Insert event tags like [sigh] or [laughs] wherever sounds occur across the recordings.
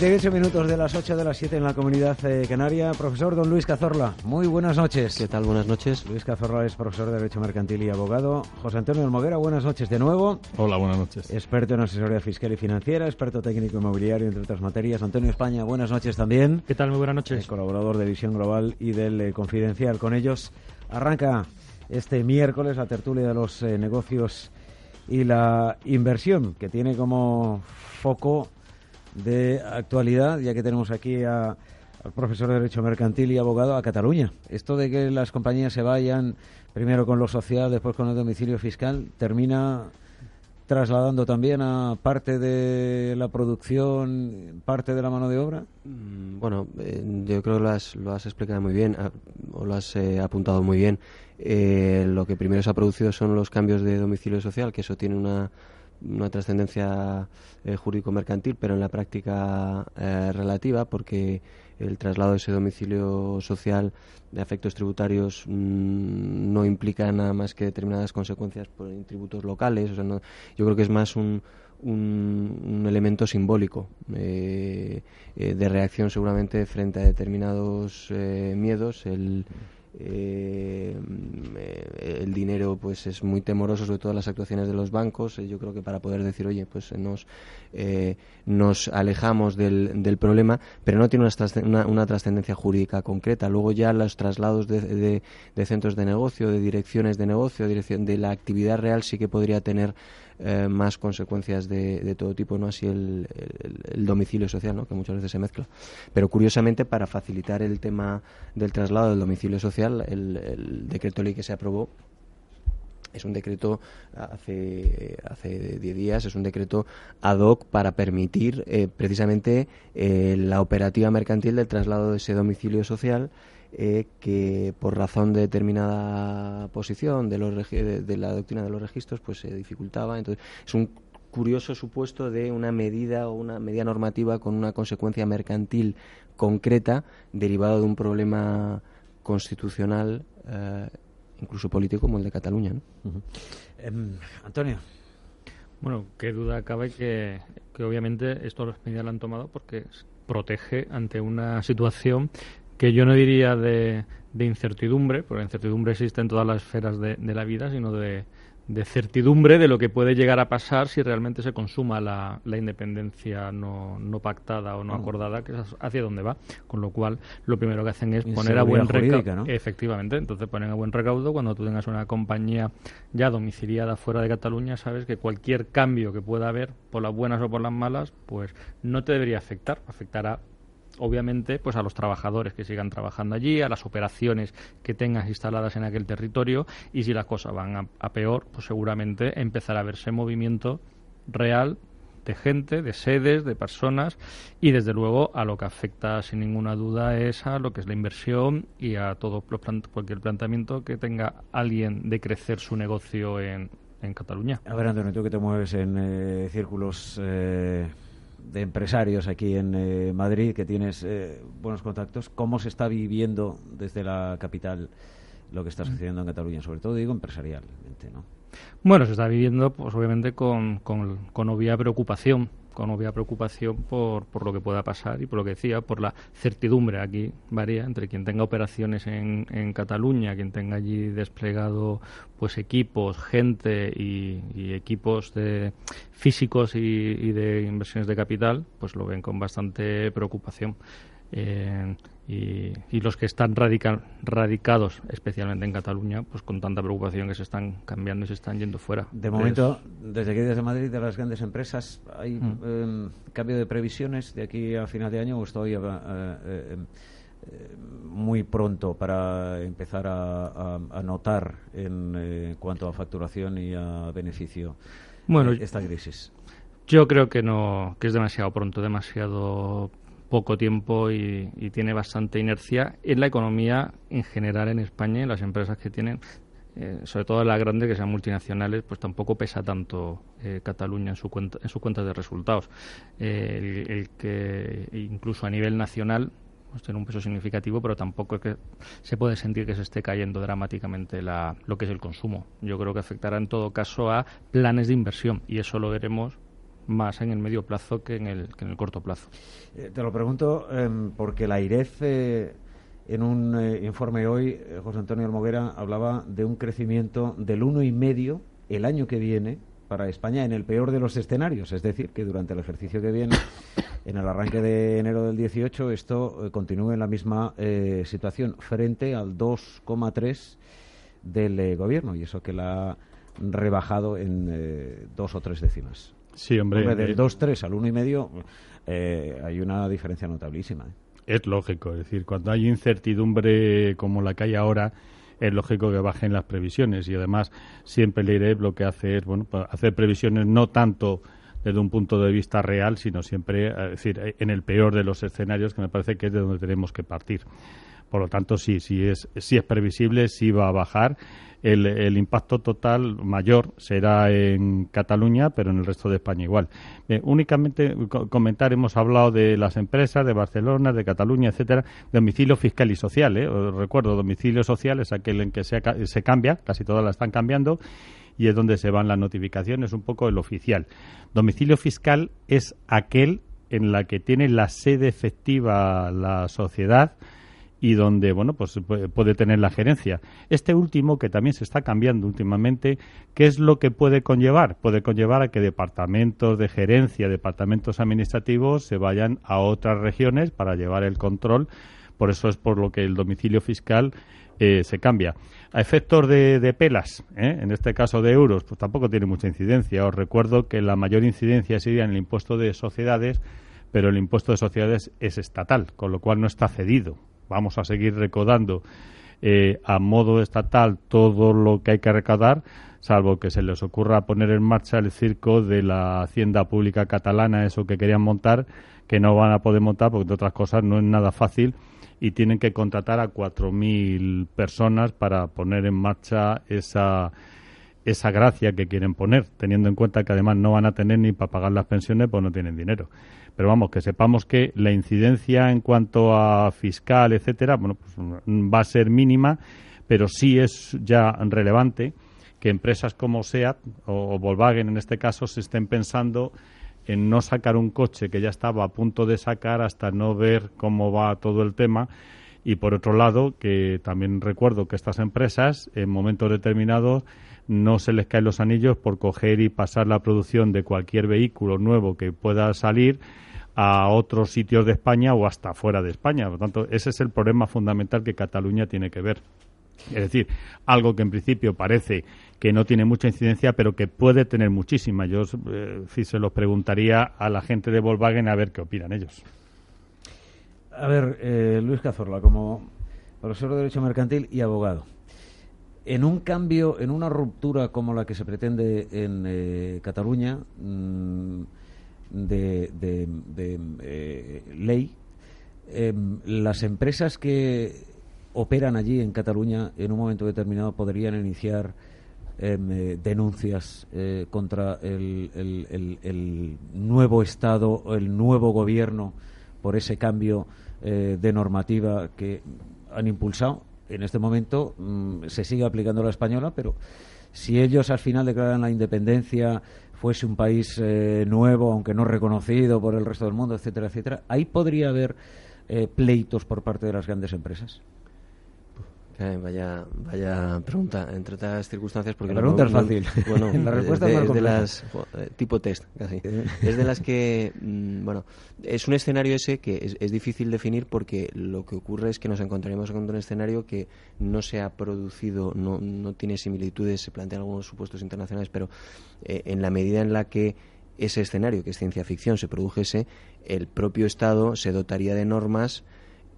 Treinta minutos de las 8 de las 7 en la comunidad eh, canaria. Profesor don Luis Cazorla, muy buenas noches. ¿Qué tal? Buenas noches. Luis Cazorla es profesor de Derecho Mercantil y abogado. José Antonio Almoguera, buenas noches de nuevo. Hola, buenas noches. Experto en asesoría fiscal y financiera, experto técnico inmobiliario, entre otras materias. Antonio España, buenas noches también. ¿Qué tal? Muy buenas noches. Eh, colaborador de Visión Global y del eh, Confidencial. Con ellos arranca este miércoles la tertulia de los negocios y la inversión, que tiene como foco de actualidad, ya que tenemos aquí a, al profesor de Derecho Mercantil y abogado a Cataluña. Esto de que las compañías se vayan primero con lo social, después con el domicilio fiscal, termina trasladando también a parte de la producción, parte de la mano de obra? Mm, bueno, eh, yo creo que lo has, explicado muy bien, o lo has eh, apuntado muy bien. Eh, lo que primero se ha producido son los cambios de domicilio social, que eso tiene una una trascendencia eh, jurídico-mercantil, pero en la práctica eh, relativa, porque el traslado de ese domicilio social de efectos tributarios mm, no implica nada más que determinadas consecuencias por tributos locales. O sea, yo creo que es más un, un, elemento simbólico eh, de reacción seguramente frente a determinados miedos. El, eh, el dinero pues es muy temoroso sobre todo las actuaciones de los bancos. Yo creo que para poder decir oye pues nos eh, nos alejamos del, del, problema pero no tiene una, una, trascendencia jurídica concreta luego ya los traslados de, de, centros de negocio de direcciones de negocio dirección de la actividad real sí que podría tener eh, más consecuencias de, de, todo tipo, no así el, el, domicilio social, ¿no? que muchas veces se mezcla. Pero curiosamente, para facilitar el tema del traslado del domicilio social, el, decreto ley que se aprobó es un decreto hace hace 10 días es un decreto ad hoc para permitir eh, precisamente eh, la operativa mercantil del traslado de ese domicilio social eh, que por razón de determinada posición de, los, de, la doctrina de los registros pues se dificultaba. Entonces es un curioso supuesto de una medida o una medida normativa con una consecuencia mercantil concreta derivado de un problema constitucional incluso político como el de Cataluña. Em, Antonio. Bueno, qué duda cabe que, que obviamente esto los medidas lo han tomado porque protege ante una situación que yo no diría de, de incertidumbre, porque la incertidumbre existe en todas las esferas de, la vida, sino de, certidumbre de lo que puede llegar a pasar si realmente se consuma la, la independencia no, no, pactada o no acordada, que es hacia dónde va. Con lo cual, lo primero que hacen es poner a buen recaudo. Efectivamente, entonces ponen a buen recaudo. Cuando tú tengas una compañía ya domiciliada fuera de Cataluña, sabes que cualquier cambio que pueda haber, por las buenas o por las malas, pues no te debería afectar. Afectará obviamente pues a los trabajadores que sigan trabajando allí, a las operaciones que tengas instaladas en aquel territorio y si las cosas van a, peor, pues seguramente empezará a verse movimiento real de gente, de sedes, de personas y desde luego a lo que afecta sin ninguna duda es a lo que es la inversión y a todo cualquier planteamiento que tenga alguien de crecer su negocio en, en Cataluña. A ver, Antonio, tú que te mueves en eh, círculos eh, de empresarios aquí en eh, Madrid, que tienes eh, buenos contactos, ¿cómo se está viviendo desde la capital lo que está sucediendo en Cataluña? Sobre todo, digo, empresarialmente, ¿no? Bueno, se está viviendo, pues obviamente, con, con, con obvia preocupación con obvia preocupación por, por lo que pueda pasar y por lo que decía, por la certidumbre. Aquí varía entre quien tenga operaciones en, en Cataluña, quien tenga allí desplegado pues equipos, gente y, equipos de físicos y, de inversiones de capital, pues lo ven con bastante preocupación. Eh, y, los que están radicados, especialmente en Cataluña, pues con tanta preocupación que se están cambiando y se están yendo fuera. De momento, desde aquí desde Madrid, de las grandes empresas, ¿hay mm. em, cambio de previsiones de aquí a final de año o estoy eh, eh, eh, muy pronto para empezar a, notar en cuanto a facturación y a beneficio bueno, esta crisis? Yo creo que no, que es demasiado pronto, demasiado poco tiempo y, tiene bastante inercia en la economía en general en España y en las empresas que tienen eh, sobre todo las grandes que sean multinacionales, pues tampoco pesa tanto eh, Cataluña en su cuenta en su cuenta de resultados. Eh, el, que incluso a nivel nacional pues tiene un peso significativo, pero tampoco es que se puede sentir que se esté cayendo dramáticamente la, lo que es el consumo. Yo creo que afectará en todo caso a planes de inversión y eso lo veremos más en el medio plazo que en el, que en el corto plazo. te lo pregunto em, porque la IREF en un eh, informe hoy, eh, José Antonio Almoguera hablaba de un crecimiento del uno y medio el año que viene para España en el peor de los escenarios, es decir, que durante el ejercicio que viene, [coughs] en el arranque de enero del 18, esto eh, continúe en la misma situación frente al 2,3 del gobierno y eso que la ha rebajado en dos o tres décimas. Sí, hombre. del 2,3 al 1,5 hay una diferencia notabilísima. Es lógico, es decir, cuando hay incertidumbre como la que hay ahora, es lógico que bajen las previsiones y además siempre el IREP lo que hace es bueno hacer previsiones no tanto desde un punto de vista real, sino siempre, es decir, en el peor de los escenarios, que me parece que es de donde tenemos que partir. Por lo tanto, sí, sí es, sí es previsible, sí va a bajar el, impacto total mayor será en Cataluña, pero en el resto de España igual. únicamente comentar, hemos hablado de las empresas, de Barcelona, de Cataluña, etcétera, domicilio fiscal y social. ¿eh? recuerdo, domicilio social es aquel en que se, se cambia, casi todas las están cambiando y es donde se van las notificaciones, un poco el oficial. Domicilio fiscal es aquel en la que tiene la sede efectiva la sociedad, y donde bueno pues puede tener la gerencia. Este último que también se está cambiando últimamente, ¿qué es lo que puede conllevar? Puede conllevar a que departamentos de gerencia, departamentos administrativos se vayan a otras regiones para llevar el control. Por eso es por lo que el domicilio fiscal eh, se cambia. A efectos de, pelas, ¿eh? en este caso de euros, pues tampoco tiene mucha incidencia. Os recuerdo que la mayor incidencia sería en el impuesto de sociedades, pero el impuesto de sociedades es estatal, con lo cual no está cedido vamos a seguir recaudando eh, a modo estatal todo lo que hay que recaudar, salvo que se les ocurra poner en marcha el circo de la Hacienda Pública Catalana, eso que querían montar, que no van a poder montar porque, de otras cosas, no es nada fácil y tienen que contratar a 4.000 personas para poner en marcha esa, esa gracia que quieren poner, teniendo en cuenta que además no van a tener ni para pagar las pensiones, pues no tienen dinero. Pero vamos, que sepamos que la incidencia en cuanto a fiscal, etcétera, bueno, pues va a ser mínima, pero sí es ya relevante que empresas como SEAT o Volkswagen en este caso se estén pensando en no sacar un coche que ya estaba a punto de sacar hasta no ver cómo va todo el tema y por otro lado que también recuerdo que estas empresas en momentos determinados no se les caen los anillos por coger y pasar la producción de cualquier vehículo nuevo que pueda salir a otros sitios de España o hasta fuera de España. Por lo tanto, ese es el problema fundamental que Cataluña tiene que ver. Es decir, algo que en principio parece que no tiene mucha incidencia, pero que puede tener muchísima. Yo eh, si se los preguntaría a la gente de Volkswagen a ver qué opinan ellos. A ver, eh, Luis Cazorla, como profesor de Derecho Mercantil y abogado, en un cambio, en una ruptura como la que se pretende en eh, Cataluña, mm, de, eh, ley, em, las empresas que operan allí en Cataluña en un momento determinado podrían iniciar em, eh, denuncias contra el, el, nuevo Estado el nuevo gobierno por ese cambio de normativa que han impulsado. En este momento mm, se sigue aplicando la española, pero si ellos al final declaran la independencia fuese un país eh, nuevo, aunque no reconocido por el resto del mundo, etcétera, etcétera, ahí podría haber eh, pleitos por parte de las grandes empresas vaya, vaya pregunta, entre otras circunstancias. Porque la pregunta es fácil. bueno, [laughs] la respuesta es de, las eh, tipo test, casi. es de las que, mm, bueno, es un escenario ese que es, difícil definir porque lo que ocurre es que nos encontraremos con un escenario que no se ha producido, no, no tiene similitudes, se plantean algunos supuestos internacionales, pero eh, en la medida en la que ese escenario, que es ciencia ficción, se produjese, el propio Estado se dotaría de normas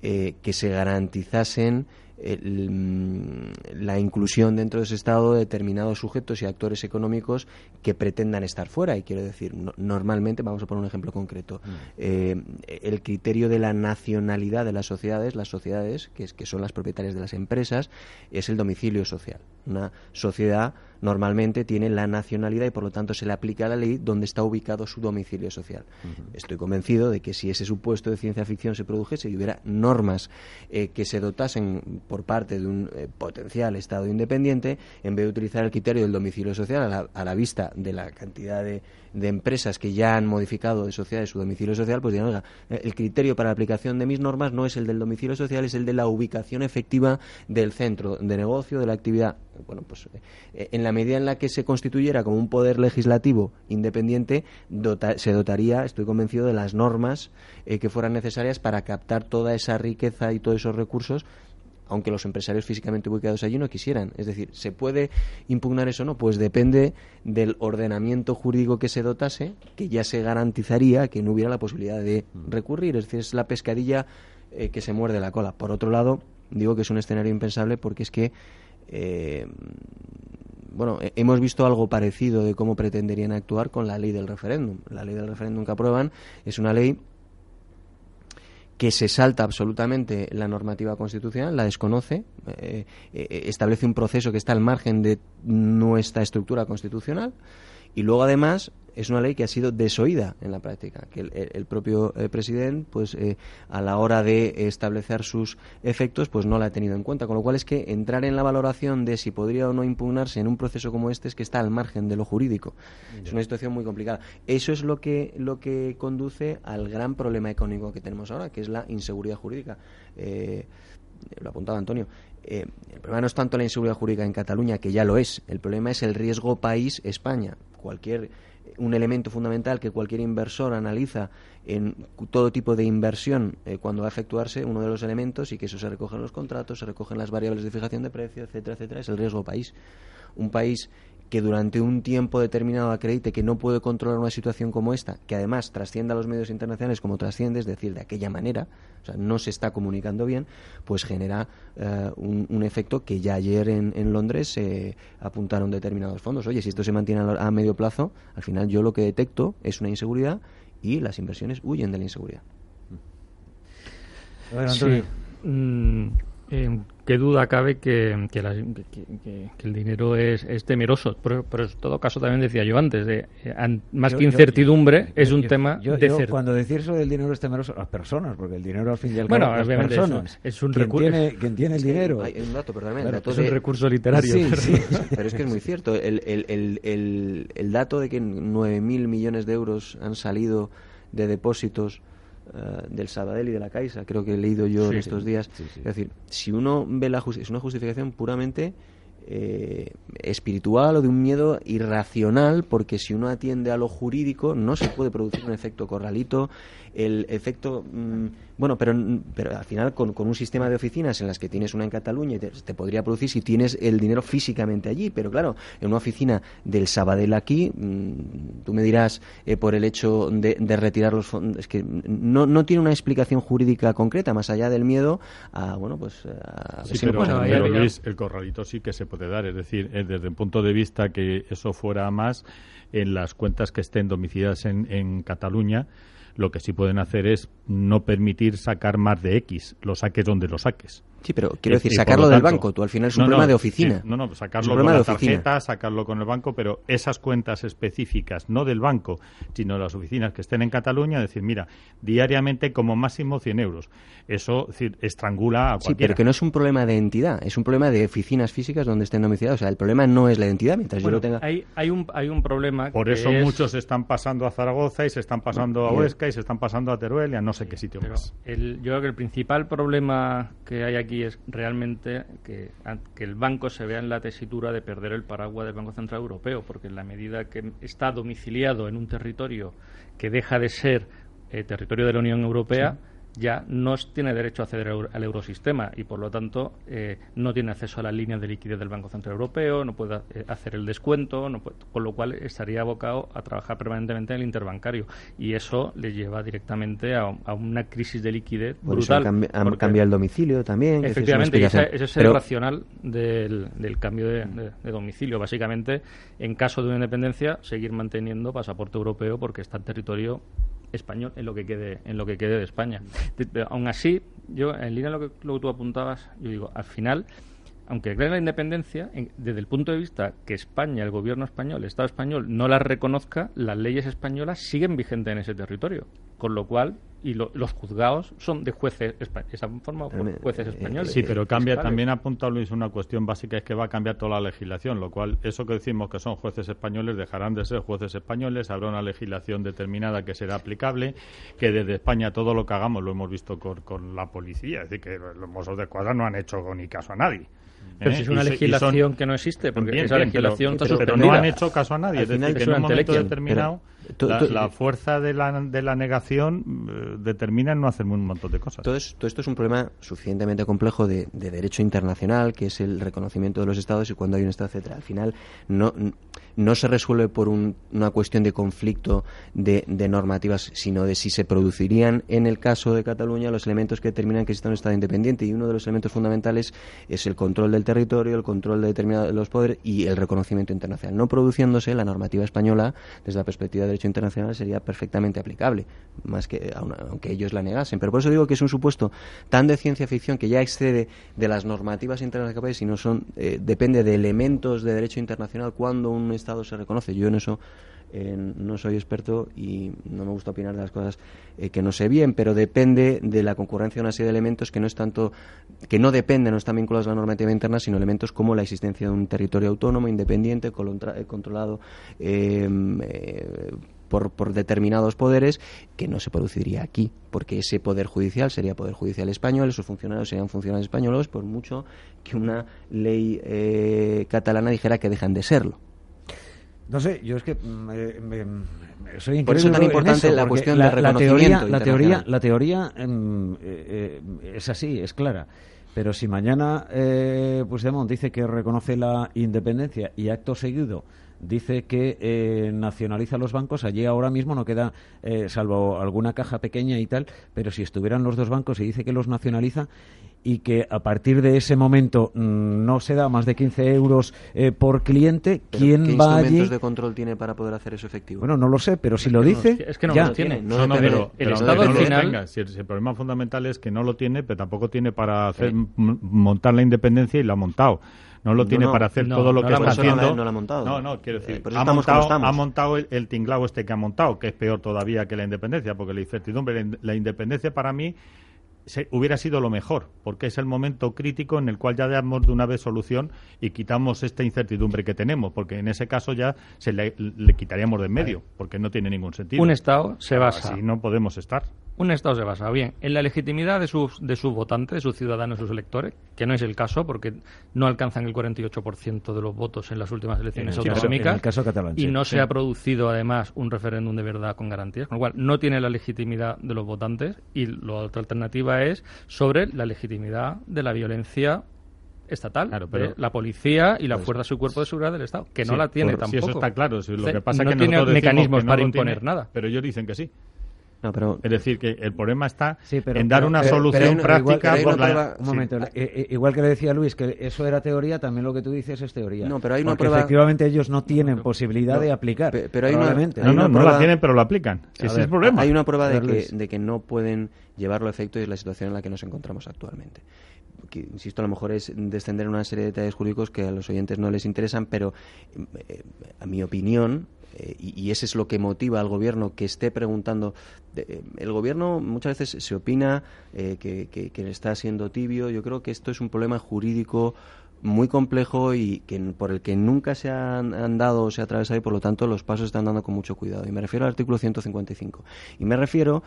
eh, que se garantizasen la inclusión dentro de ese Estado de determinados sujetos y actores económicos que pretendan estar fuera. Y quiero decir, normalmente, vamos a poner un ejemplo concreto, mm. eh, el criterio de la nacionalidad de las sociedades, las sociedades, que, es, que son las propietarias de las empresas, es el domicilio social. Una sociedad normalmente tiene la nacionalidad y por lo tanto se le aplica la ley donde está ubicado su domicilio social. Estoy convencido de que si ese supuesto de ciencia ficción se produjese y hubiera normas eh, que se dotasen por parte de un eh, potencial Estado independiente, en vez de utilizar el criterio del domicilio social a la, vista de la cantidad de, empresas que ya han modificado de sociedades su domicilio social, pues digan, oiga, eh, el criterio para la aplicación de mis normas no es el del domicilio social, es el de la ubicación efectiva del centro de negocio, de la actividad. Bueno, pues en la medida en la que se constituyera como un poder legislativo independiente, se dotaría, estoy convencido, de las normas que fueran necesarias para captar toda esa riqueza y todos esos recursos aunque los empresarios físicamente ubicados allí no quisieran. Es decir, ¿se puede impugnar eso o no? Pues depende del ordenamiento jurídico que se dotase, que ya se garantizaría que no hubiera la posibilidad de recurrir. Es decir, es la pescadilla eh, que se muerde la cola. Por otro lado, digo que es un escenario impensable porque es que eh, bueno, hemos visto algo parecido de cómo pretenderían actuar con la ley del referéndum. La ley del referéndum que aprueban es una ley que se salta absolutamente la normativa constitucional, la desconoce, eh, eh, establece un proceso que está al margen de nuestra estructura constitucional y luego además es una ley que ha sido desoída en la práctica, que el, propio eh, presidente, pues eh, a la hora de establecer sus efectos, pues no la ha tenido en cuenta. Con lo cual es que entrar en la valoración de si podría o no impugnarse en un proceso como este es que está al margen de lo jurídico. Es una situación muy complicada. Eso es lo que lo que conduce al gran problema económico que tenemos ahora, que es la inseguridad jurídica. Eh, lo apuntaba Antonio. el problema no es tanto la inseguridad jurídica en Cataluña, que ya lo es. El problema es el riesgo país España. Cualquier un elemento fundamental que cualquier inversor analiza en todo tipo de inversión eh, cuando va a efectuarse, uno de los elementos, y que eso se recoge en los contratos, se recogen las variables de fijación de precio, etcétera, etcétera, es el riesgo país. Un país que durante un tiempo determinado acredite que no puede controlar una situación como esta, que además trascienda a los medios internacionales como trasciende, es decir, de aquella manera, o sea, no se está comunicando bien, pues genera eh, un, efecto que ya ayer en, Londres se apuntaron determinados fondos. Oye, si esto se mantiene a, medio plazo, al final yo lo que detecto es una inseguridad y las inversiones huyen de la inseguridad. Sí. Mm, qué duda cabe que, que, el dinero es, temeroso. Pero, en todo caso también decía yo antes, de, eh, más que incertidumbre, es un tema de Cuando decir eso del dinero es temeroso, las personas, porque el dinero al fin y al cabo bueno, las personas. Es un, recurso. Tiene, tiene el dinero. Hay un dato, perdón, es un recurso literario. pero, es que es muy cierto. El, el, el, el dato de que 9.000 millones de euros han salido de depósitos eh, del Sabadell y de la Caixa, creo que he leído yo en estos días. es decir, si uno ve la es una justificación puramente eh, espiritual o de un miedo irracional, porque si uno atiende a lo jurídico no se puede producir un efecto corralito, el efecto mm, bueno, pero, pero al final con, un sistema de oficinas en las que tienes una en Cataluña y te, podría producir si tienes el dinero físicamente allí, pero claro, en una oficina del Sabadell aquí, mm, tú me dirás eh, por el hecho de, retirar los fondos, es que no, no tiene una explicación jurídica concreta, más allá del miedo a, bueno, pues... A sí, pero, Luis, el corralito sí que se puede dar, es decir, eh, desde el punto de vista que eso fuera más en las cuentas que estén domiciliadas en, en Cataluña, lo que sí pueden hacer es no permitir sacar más de X, lo saques donde lo saques. Sí, pero quiero decir, sacarlo del banco, tú al final es un problema de oficina. no, no, sacarlo con la tarjeta, sacarlo con el banco, pero esas cuentas específicas, no del banco, sino de las oficinas que estén en Cataluña, decir, mira, diariamente como máximo 100 euros. Eso decir, estrangula a cualquiera. Sí, pero que no es un problema de entidad, es un problema de oficinas físicas donde estén domiciliados. O sea, el problema no es la identidad, mientras yo lo tenga... Hay, hay, un, hay un problema Por eso muchos están pasando a Zaragoza y se están pasando a Huesca y se están pasando a Teruel y a no sé qué sitio más. El, yo creo que el principal problema que hay aquí es realmente que, que, el banco se vea en la tesitura de perder el paraguas del Banco Central Europeo, porque en la medida que está domiciliado en un territorio que deja de ser eh, territorio de la Unión Europea, ya no tiene derecho a acceder al eurosistema y por lo tanto eh, no tiene acceso a las líneas de liquidez del Banco Central Europeo, no puede eh, hacer el descuento, con lo cual estaría abocado a trabajar permanentemente en el interbancario y eso le lleva directamente a, una crisis de liquidez brutal. Han, cambiado el domicilio también. Efectivamente, ese, es el racional del, cambio de, domicilio. Básicamente, en caso de una independencia, seguir manteniendo pasaporte europeo porque está en territorio español en lo que quede en lo que quede de España. aún así, yo en línea lo que, lo que tú apuntabas, yo digo, al final aunque creen la independencia, desde el punto de vista que España, el gobierno español, el Estado español, no la reconozca, las leyes españolas siguen vigentes en ese territorio. Con lo cual, y los juzgados son de jueces, están formados por jueces españoles. Sí, pero cambia, también ha apuntado Luis una cuestión básica, es que va a cambiar toda la legislación, lo cual, eso que decimos que son jueces españoles, dejarán de ser jueces españoles, habrá una legislación determinada que será aplicable, que desde España todo lo que hagamos lo hemos visto con, la policía, es decir, que los mozos de escuadra no han hecho ni caso a nadie. Pero si es una legislación que no existe, porque esa legislación pero, pero, no han hecho caso a nadie. es decir, que en un momento determinado la, fuerza de la, de la negación eh, determina no hacer un montón de cosas. Todo, esto es un problema suficientemente complejo de, derecho internacional, que es el reconocimiento de los estados y cuando hay un estado, etcétera. Al final no, no se resuelve por una cuestión de conflicto de, normativas, sino de si se producirían en el caso de Cataluña los elementos que determinan que existe un estado independiente. Y uno de los elementos fundamentales es el control del territorio, el control de determinados los poderes y el reconocimiento internacional. No produciéndose, la normativa española, desde la perspectiva de derecho internacional, sería perfectamente aplicable, más que aunque ellos la negasen. Pero por eso digo que es un supuesto tan de ciencia ficción que ya excede de las normativas internacionales, sino son eh, depende de elementos de derecho internacional cuando un Estado se reconoce. Yo en eso eh, no soy experto y no me gusta opinar de las cosas eh, que no sé bien, pero depende de la concurrencia de una serie de elementos que no es tanto, que no dependen, no están vinculados a la normativa interna, sino elementos como la existencia de un territorio autónomo, independiente, eh, controlado por, por, determinados poderes que no se produciría aquí, porque ese poder judicial sería poder judicial español, esos funcionarios serían funcionarios españoles, por mucho que una ley catalana dijera que dejan de serlo. No sé, yo es que mm, me, soy Por eso es tan importante la cuestión del reconocimiento la teoría, la teoría, em, eh, eh, es así, es clara. Pero si mañana eh, Puigdemont dice que reconoce la independencia y acto seguido dice que eh, nacionaliza los bancos, allí ahora mismo no queda, salvo alguna caja pequeña y tal, pero si estuvieran los dos bancos y dice que los nacionaliza y que a partir de ese momento mm, no se da más de 15 euros eh, por cliente, ¿quién ¿qué va instrumentos de control tiene para poder hacer eso efectivo? Bueno, no lo sé, pero si lo dice, es que no lo tiene. No, no, pero, el Estado al final... Si el, problema fundamental es que no lo tiene, pero tampoco tiene para hacer montar la independencia y lo ha montado no lo tiene para hacer todo lo que está haciendo. No, lo ha montado. No, no, quiero decir, ha, montado, ha montado, el, el, tinglao este que ha montado, que es peor todavía que la independencia, porque la incertidumbre, la independencia para mí hubiera sido lo mejor, porque es el momento crítico en el cual ya damos de una vez solución y quitamos esta incertidumbre que tenemos, porque en ese caso ya se le, quitaríamos de en medio, porque no tiene ningún sentido. Un Estado se basa. Así no podemos estar. Un Estado se basa bien en la legitimidad de sus, de sus votantes, de sus ciudadanos, de sus electores, que no es el caso porque no alcanzan el 48% de los votos en las últimas elecciones autonómicas. y no se ha producido además un referéndum de verdad con garantías, con lo cual no tiene la legitimidad de los votantes y la otra alternativa es sobre la legitimidad de la violencia estatal, pero la policía y la pues fuerza de su cuerpo de seguridad del Estado, que no la tiene tampoco. Si eso está claro, lo que pasa no que tiene mecanismos para imponer nada. Pero ellos dicen que sí. Pero, es decir, que el problema está en dar una solución práctica igual, por la... Un momento, eh, eh, igual que le decía Luis, que eso era teoría, también lo que tú dices es teoría. No, pero hay una Porque efectivamente ellos no tienen posibilidad de aplicar. Pero hay una, no, no, no la tienen, pero lo aplican. Si ese es el problema. Hay una prueba de que, de que no pueden llevarlo a efecto y es la situación en la que nos encontramos actualmente que, insisto, a lo mejor es descender en una serie de detalles jurídicos que a los oyentes no les interesan, pero eh, a mi opinión, eh, y, ese es lo que motiva al gobierno que esté preguntando. Eh, el gobierno muchas veces se opina que, que, está siendo tibio. Yo creo que esto es un problema jurídico muy complejo y que, por el que nunca se han, dado o se ha atravesado y por lo tanto los pasos están dando con mucho cuidado. Y me refiero al artículo 155. Y me refiero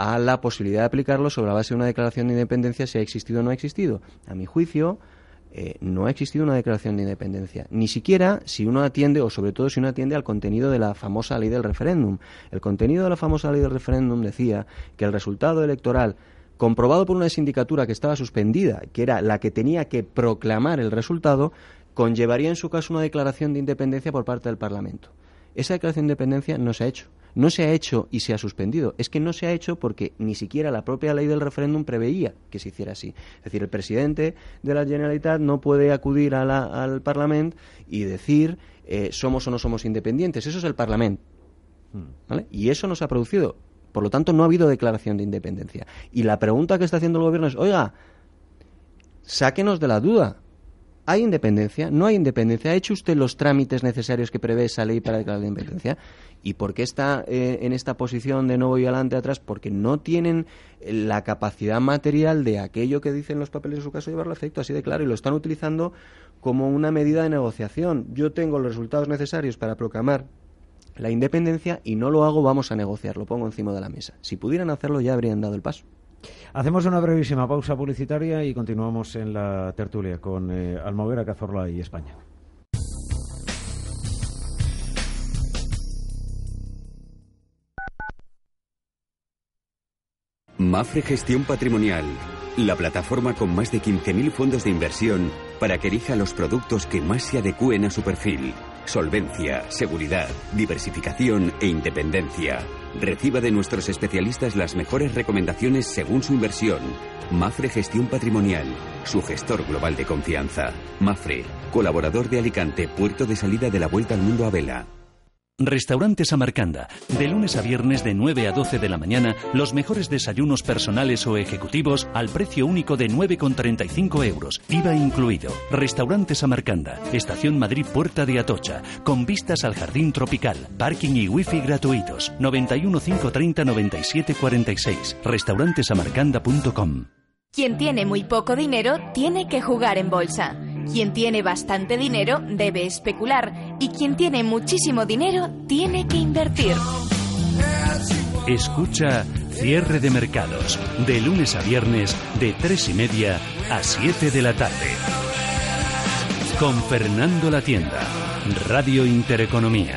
a la posibilidad de aplicarlo sobre la base de una declaración de independencia si ha existido o no ha existido. A mi juicio, eh, no ha existido una declaración de independencia, ni siquiera si uno atiende, o sobre todo si uno atiende al contenido de la famosa ley del referéndum. El contenido de la famosa ley del referéndum decía que el resultado electoral comprobado por una sindicatura que estaba suspendida, que era la que tenía que proclamar el resultado, conllevaría en su caso una declaración de independencia por parte del Parlamento. Esa declaración de independencia no se ha hecho. No se ha hecho y se ha suspendido. Es que no se ha hecho porque ni siquiera la propia ley del referéndum preveía que se hiciera así. Es decir, el presidente de la Generalitat no puede acudir al Parlamento y decir eh, somos o no somos independientes. Eso es el Parlamento. Hmm. Y eso no se ha producido. Por lo tanto, no ha habido declaración de independencia. Y la pregunta que está haciendo el gobierno es, oiga, sáquenos de la duda. ¿Hay independencia? ¿No hay independencia? ¿Ha hecho usted los trámites necesarios que prevé esa ley para declarar la independencia? ¿Y por qué está eh, en esta posición de nuevo y adelante atrás? Porque no tienen eh, la capacidad material de aquello que dicen los papeles en su caso llevarlo a efecto, así de claro, y lo están utilizando como una medida de negociación. Yo tengo los resultados necesarios para proclamar la independencia y no lo hago, vamos a negociar, lo pongo encima de la mesa. Si pudieran hacerlo ya habrían dado el paso. Hacemos una brevísima pausa publicitaria y continuamos en la tertulia con eh, Almoguera, Cazorla y España. Mafre Gestión Patrimonial, la plataforma con más de 15.000 fondos de inversión para que elija los productos que más se adecúen a su perfil. Solvencia, seguridad, diversificación e independencia. Reciba de nuestros especialistas las mejores recomendaciones según su inversión. Mafre Gestión Patrimonial, su gestor global de confianza. Mafre, colaborador de Alicante, puerto de salida de la Vuelta al Mundo a Vela. Restaurante Samarcanda. De lunes a viernes de 9 a 12 de la mañana, los mejores desayunos personales o ejecutivos al precio único de 9,35 euros, IVA incluido. Restaurante Samarcanda. Estación Madrid Puerta de Atocha. Con vistas al jardín tropical. Parking y wifi gratuitos. 91 530 97 46. Restaurantesamarcanda.com. Quien tiene muy poco dinero tiene que jugar en bolsa. Quien tiene bastante dinero debe especular y quien tiene muchísimo dinero tiene que invertir. Escucha Cierre de Mercados, de lunes a viernes, de tres y media a 7 de la tarde. Con Fernando La Tienda, Radio Intereconomía.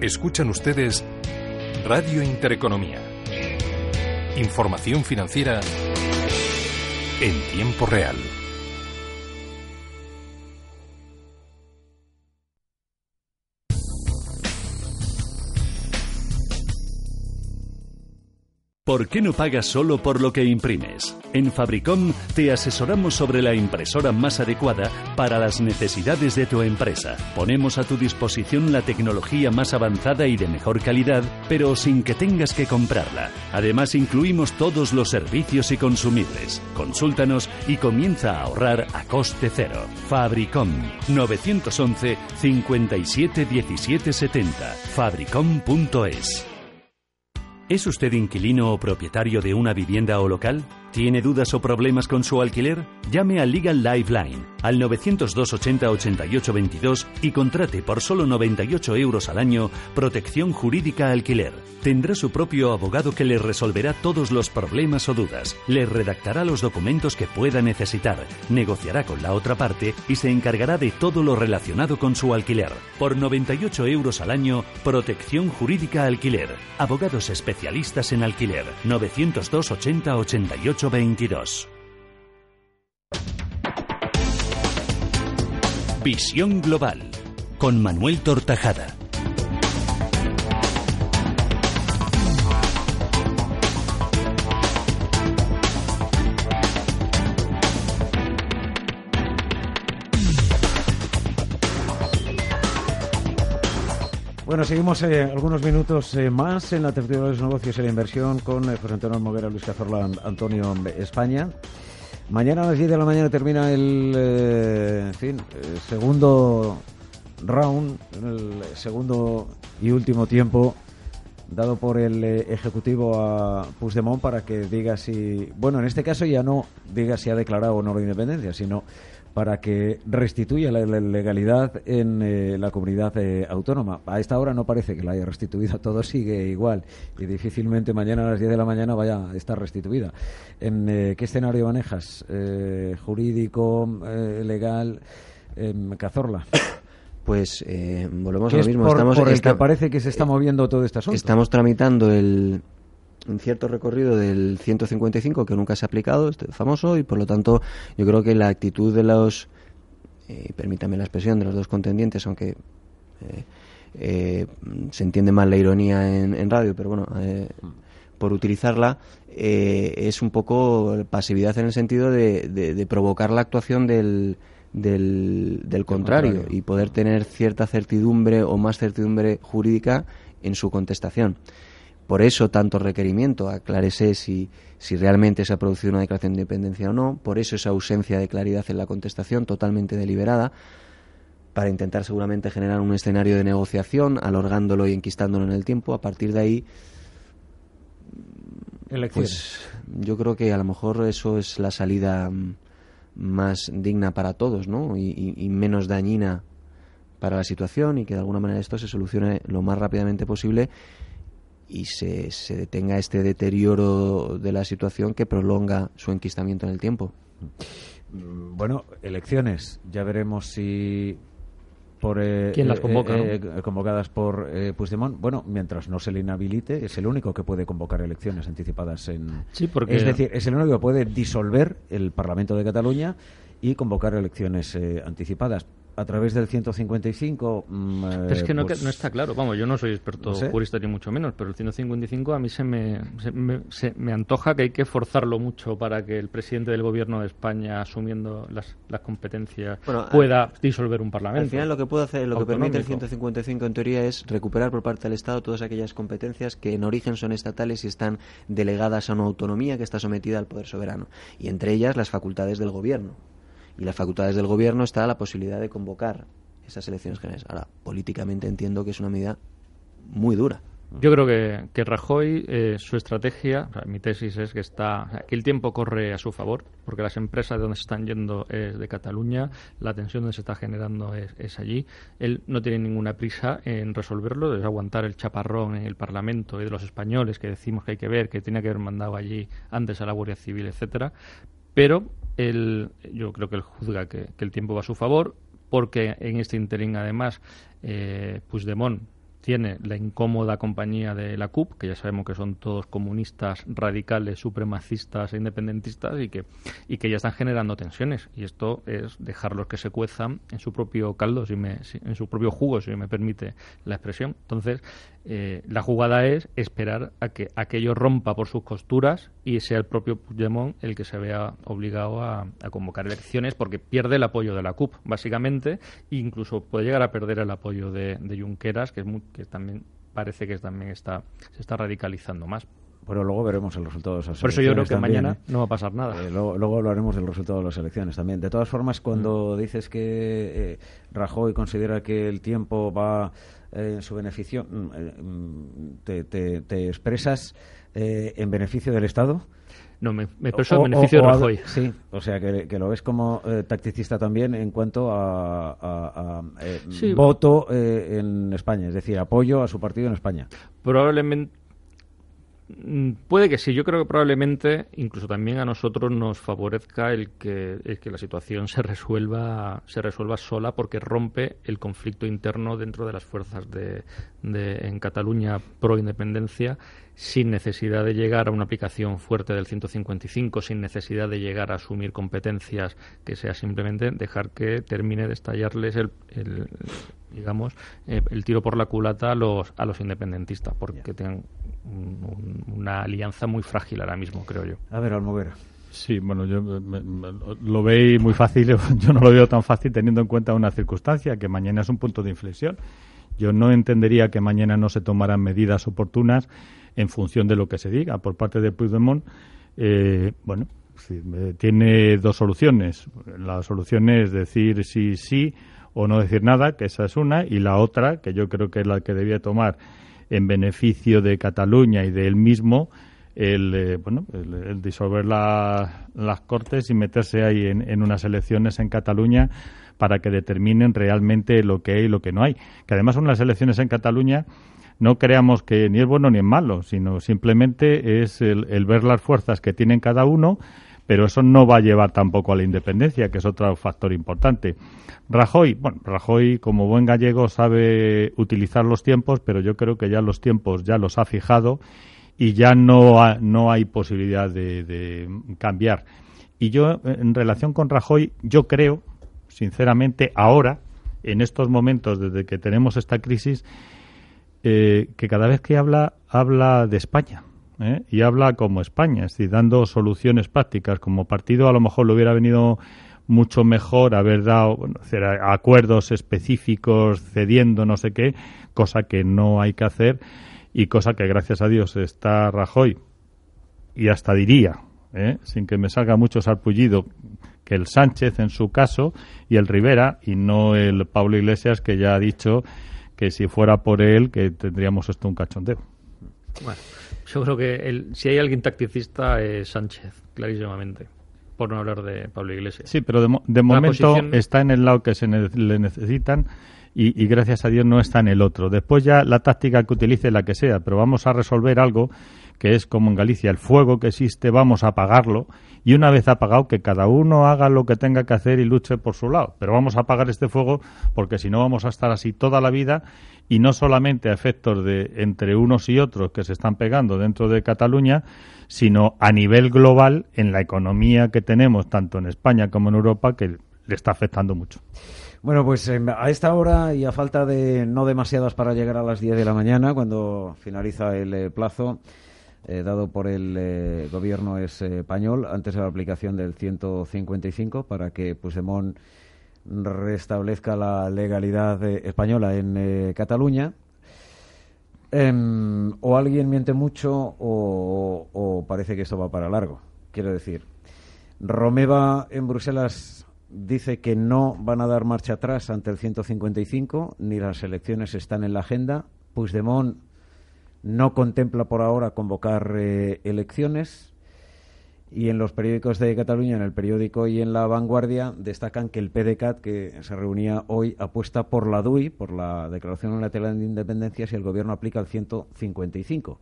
Escuchan ustedes Radio Intereconomía. Información financiera en tiempo real. ¿Por qué no pagas solo por lo que imprimes? En Fabricom te asesoramos sobre la impresora más adecuada para las necesidades de tu empresa. Ponemos a tu disposición la tecnología más avanzada y de mejor calidad, pero sin que tengas que comprarla. Además, incluimos todos los servicios y consumibles. Consúltanos y comienza a ahorrar a coste cero. Fabricom 911 57 17 70. Fabricom.es ¿Es usted inquilino o propietario de una vivienda o local? ¿Tiene dudas o problemas con su alquiler? Llame a Legal Lifeline al 902 80 88 22 y contrate por solo 98 euros al año protección jurídica alquiler. Tendrá su propio abogado que le resolverá todos los problemas o dudas, le redactará los documentos que pueda necesitar, negociará con la otra parte y se encargará de todo lo relacionado con su alquiler. Por 98 euros al año, protección jurídica alquiler. Abogados especialistas en alquiler. 902 80 88 22 Visión Global con Manuel Tortajada. Bueno, seguimos eh, algunos minutos eh, más en la tertulia de los negocios y la inversión con eh, José Antonio Moguera, Luis Cazorla, Antonio España. Mañana a las 10 de la mañana termina el, en fin, segundo round, el segundo y último tiempo dado por el Ejecutivo a Puigdemont para que diga si, bueno, en este caso ya no diga si ha declarado o no la independencia, sino para que restituya la, legalidad en eh, la comunidad eh, autónoma. A esta hora no parece que la haya restituido, [laughs] todo sigue igual y difícilmente mañana a las 10 de la mañana vaya a estar restituida. ¿En eh, qué escenario manejas? ¿Jurídico, legal? Cazorla. [coughs] Pues volvemos a lo mismo. Estamos, por el que parece que se está moviendo todo este asunto. Estamos tramitando el, un cierto recorrido del 155 que nunca se ha aplicado, este famoso, y por lo tanto yo creo que la actitud de los, eh, permítame la expresión, de los dos contendientes, aunque eh, eh, se entiende mal la ironía en, radio, pero bueno, por utilizarla, es un poco pasividad en el sentido de, provocar la actuación del, del, del contrario, y poder tener cierta certidumbre o más certidumbre jurídica en su contestación. Por eso tanto requerimiento, aclárese si, si realmente se ha producido una declaración de independencia o no, por eso esa ausencia de claridad en la contestación totalmente deliberada, para intentar seguramente generar un escenario de negociación, alargándolo y enquistándolo en el tiempo. A partir de ahí, pues yo creo que a lo mejor eso es la salida mm, más digna para todos, ¿no? Y, y, menos dañina para la situación y que de alguna manera esto se solucione lo más rápidamente posible y se, se detenga este deterioro de la situación que prolonga su enquistamiento en el tiempo. Mm, bueno, elecciones. Ya veremos si por eh, ¿Quién las convoca? Eh, eh, convocadas por Puigdemont. Bueno, mientras no se le inhabilite, es el único que puede convocar elecciones anticipadas en. Sí, porque... Es decir, es el único que puede disolver el Parlamento de Cataluña y convocar elecciones anticipadas a través del 155. Mm, pero es que no, pues no, está claro. Vamos, yo no soy experto jurista ni mucho menos, pero el 155 a mí se me, se me, antoja que hay que forzarlo mucho para que el presidente del gobierno de España, asumiendo las, las competencias, pueda disolver un parlamento. Al final, lo que puede hacer, lo que permite el 155 en teoría es recuperar por parte del Estado todas aquellas competencias que en origen son estatales y están delegadas a una autonomía que está sometida al poder soberano, y entre ellas las facultades del gobierno y las facultades del gobierno está la posibilidad de convocar esas elecciones generales. Ahora, políticamente entiendo que es una medida muy dura. Yo creo que, que Rajoy, eh, su estrategia, mi tesis es que está que el tiempo corre a su favor, porque las empresas de donde se están yendo es de Cataluña, la tensión donde se está generando es, allí. Él no tiene ninguna prisa en resolverlo, es aguantar el chaparrón en el Parlamento y de los españoles que decimos que hay que ver, que tiene que haber mandado allí antes a la Guardia Civil, etcétera. Pero él, yo creo que él juzga que, el tiempo va a su favor, porque en este interín, además, eh, Puigdemont tiene la incómoda compañía de la CUP, que ya sabemos que son todos comunistas radicales, supremacistas e independentistas y que, y que ya están generando tensiones. Y esto es dejarlos que se cuezan en su propio caldo, si me, en su propio jugo, si me permite la expresión. Entonces, eh, la jugada es esperar a que aquello rompa por sus costuras y sea el propio Puigdemont el que se vea obligado a, convocar elecciones porque pierde el apoyo de la CUP, básicamente, e incluso puede llegar a perder el apoyo de, de Junqueras, que, es que también parece que también está, se está radicalizando más. Pero luego veremos el resultado de esas Por eso yo creo que mañana ¿eh? no va a pasar nada. Eh, luego, hablaremos del resultado de las elecciones también. De todas formas, cuando mm. dices que Rajoy considera que el tiempo va eh, en su beneficio, mm, eh, mm, te, te, expresas eh, en beneficio del Estado. No, me, expreso en beneficio de Rajoy. sí, o sea, que, lo ves como tacticista también en cuanto a, voto en España, es decir, apoyo a su partido en España. Probablemente puede que sí, yo creo que probablemente incluso también a nosotros nos favorezca el que, que la situación se resuelva, se resuelva sola porque rompe el conflicto interno dentro de las fuerzas de, de, en Cataluña pro independencia sin necesidad de llegar a una aplicación fuerte del 155, sin necesidad de llegar a asumir competencias, que sea simplemente dejar que termine de estallarles el, digamos, eh, el tiro por la culata a los, a los independentistas, porque tengan una alianza muy frágil ahora mismo, creo yo. A ver, Almovera. Sí, bueno, yo lo veis muy fácil, [laughs] yo no lo veo tan fácil teniendo en cuenta una circunstancia, que mañana es un punto de inflexión Yo no entendería que mañana no se tomaran medidas oportunas en función de lo que se diga por parte de Puigdemont. Eh, bueno, eh, tiene dos soluciones. La solución es decir sí, sí o no decir nada, que esa es una, y la otra, que yo creo que es la que debía tomar en beneficio de Cataluña y de él mismo, el, eh, bueno, el, disolver las Cortes y meterse ahí en, en, unas elecciones en Cataluña para que determinen realmente lo que hay y lo que no hay. Que además son las elecciones en Cataluña no creamos que ni es bueno ni es malo, sino simplemente es el, el ver las fuerzas que tienen cada uno pero eso no va a llevar tampoco a la independencia, que es otro factor importante. Rajoy, bueno, Rajoy como buen gallego sabe utilizar los tiempos, pero yo creo que ya los tiempos ya los ha fijado y ya no, no hay posibilidad de, cambiar. Y yo, en relación con Rajoy, yo creo, sinceramente, ahora, en estos momentos, desde que tenemos esta crisis, eh, que cada vez que habla, habla de España ¿eh? y habla como España, es decir, dando soluciones prácticas. Como partido a lo mejor le hubiera venido mucho mejor haber dado acuerdos específicos cediendo no sé qué, cosa que no hay que hacer y cosa que gracias a Dios está Rajoy y hasta diría, ¿eh? sin que me salga mucho sarpullido, que el Sánchez en su caso y el Rivera y no el Pablo Iglesias que ya ha dicho que si fuera por él que tendríamos esto un cachondeo. Bueno, yo creo que el, si hay alguien tacticista es Sánchez, clarísimamente. Por no hablar de Pablo Iglesias. Sí, pero de, momento está en el lado que se le necesitan y, y, gracias a Dios no está en el otro. Después ya la táctica que utilice la que sea, pero vamos a resolver algo que es como en Galicia, el fuego que existe, vamos a apagarlo y una vez apagado que cada uno haga lo que tenga que hacer y luche por su lado. Pero vamos a apagar este fuego porque si no vamos a estar así toda la vida y no solamente a efectos de entre unos y otros que se están pegando dentro de Cataluña, sino a nivel global en la economía que tenemos tanto en España como en Europa que le está afectando mucho. Bueno, pues em, a esta hora y a falta de no demasiadas para llegar a las 10 de la mañana, cuando finaliza el eh, plazo, eh, dado por el eh, gobierno español antes de la aplicación del 155 para que Puigdemont restablezca la legalidad eh, española en Cataluña. Em, o alguien miente mucho o, o, parece que esto va para largo. Quiero decir, Romeva en Bruselas dice que no van a dar marcha atrás ante el 155, ni las elecciones están en la agenda. Puigdemont no contempla por ahora convocar eh, elecciones y en los periódicos de Cataluña, en el periódico y en la vanguardia, destacan que el PDCAT, que se reunía hoy, apuesta por la DUI, por la Declaración Unilateral de Independencia, si el gobierno aplica el 155.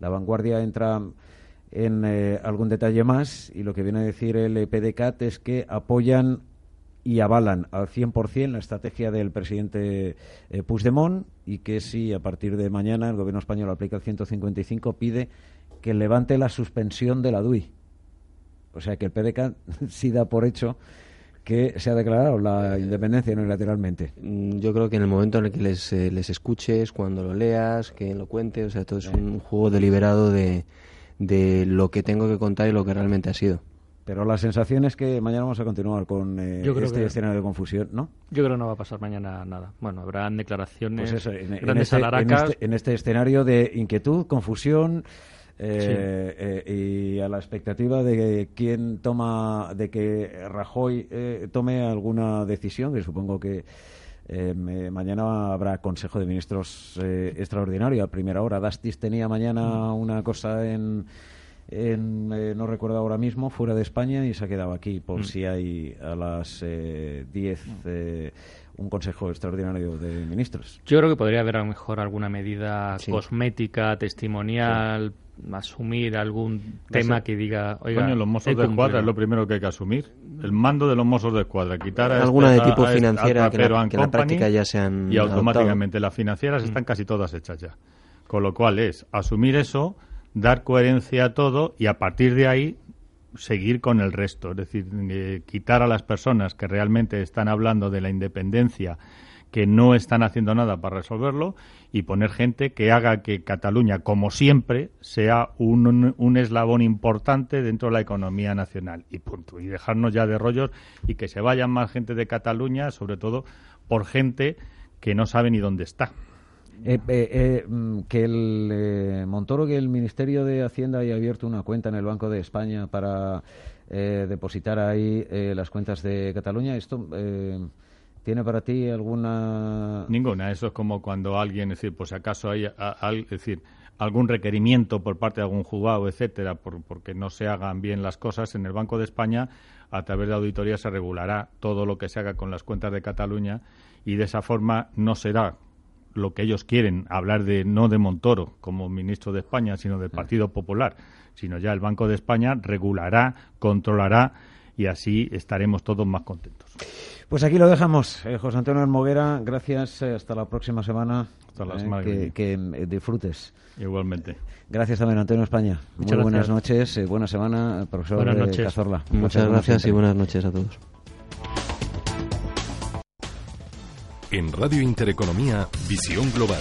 La vanguardia entra en eh, algún detalle más y lo que viene a decir el PDCAT es que apoyan y avalan al 100% la estrategia del presidente eh, Puigdemont y que si a partir de mañana el gobierno español aplica el 155 pide que levante la suspensión de la DUI. O sea que el PDK [laughs] sí da por hecho que se ha declarado la independencia unilateralmente. Mm, yo creo que en el momento en el que les, eh, les escuches, cuando lo leas, que lo cuente, o sea, todo es un juego deliberado de, de lo que tengo que contar y lo que realmente ha sido. Pero la sensación es que mañana vamos a continuar con eh, este escenario de confusión, ¿no? Yo creo que no va a pasar mañana nada. Bueno, habrán declaraciones pues en, este, este, en, este, escenario de inquietud, confusión eh, eh, y a la expectativa de quién toma, de que Rajoy tome alguna decisión, que supongo que mañana habrá Consejo de Ministros extraordinario a primera hora. Dastis tenía mañana mm. una cosa en en, eh, no recuerdo ahora mismo, fuera de España y se ha quedado aquí por mm. si hay a las 10 eh, eh, un consejo extraordinario de ministros. Yo creo que podría haber a lo mejor alguna medida cosmética, testimonial, asumir algún tema que diga, oiga, los mozos de escuadra es lo primero que hay que asumir. El mando de los mozos de escuadra, quitar a alguna este, de tipo financiera que, la, que la práctica ya sean y automáticamente las financieras están mm. casi todas hechas ya. Con lo cual es asumir eso dar coherencia a todo y a partir de ahí seguir con el resto, es decir, eh, quitar a las personas que realmente están hablando de la independencia, que no están haciendo nada para resolverlo, y poner gente que haga que Cataluña, como siempre, sea un, un eslabón importante dentro de la economía nacional. Y punto. Y dejarnos ya de rollos y que se vayan más gente de Cataluña, sobre todo por gente que no sabe ni dónde está. Eh, eh, eh, mm, que el Montoro, que el Ministerio de Hacienda haya abierto una cuenta en el Banco de España para depositar ahí las cuentas de Cataluña, esto tiene para ti alguna ninguna. Eso es como cuando alguien, es decir, pues acaso hay, decir, algún requerimiento por parte de algún juzgado, etcétera, por, porque no se hagan bien las cosas en el Banco de España a través de auditoría se regulará todo lo que se haga con las cuentas de Cataluña y de esa forma no será lo que ellos quieren, hablar de no de Montoro como ministro de España, sino del Partido Popular, sino ya el Banco de España regulará, controlará y así estaremos todos más contentos. Pues aquí lo dejamos. Eh, José Antonio Almoguera, gracias. Eh, hasta la próxima semana. Hasta la eh, semana que, que, disfrutes. Igualmente. Gracias también, Antonio España. Muy buenas noches. buena semana, profesor buenas noches. Cazorla. Muchas gracias y buenas noches a todos. En Radio Intereconomía, Visión Global.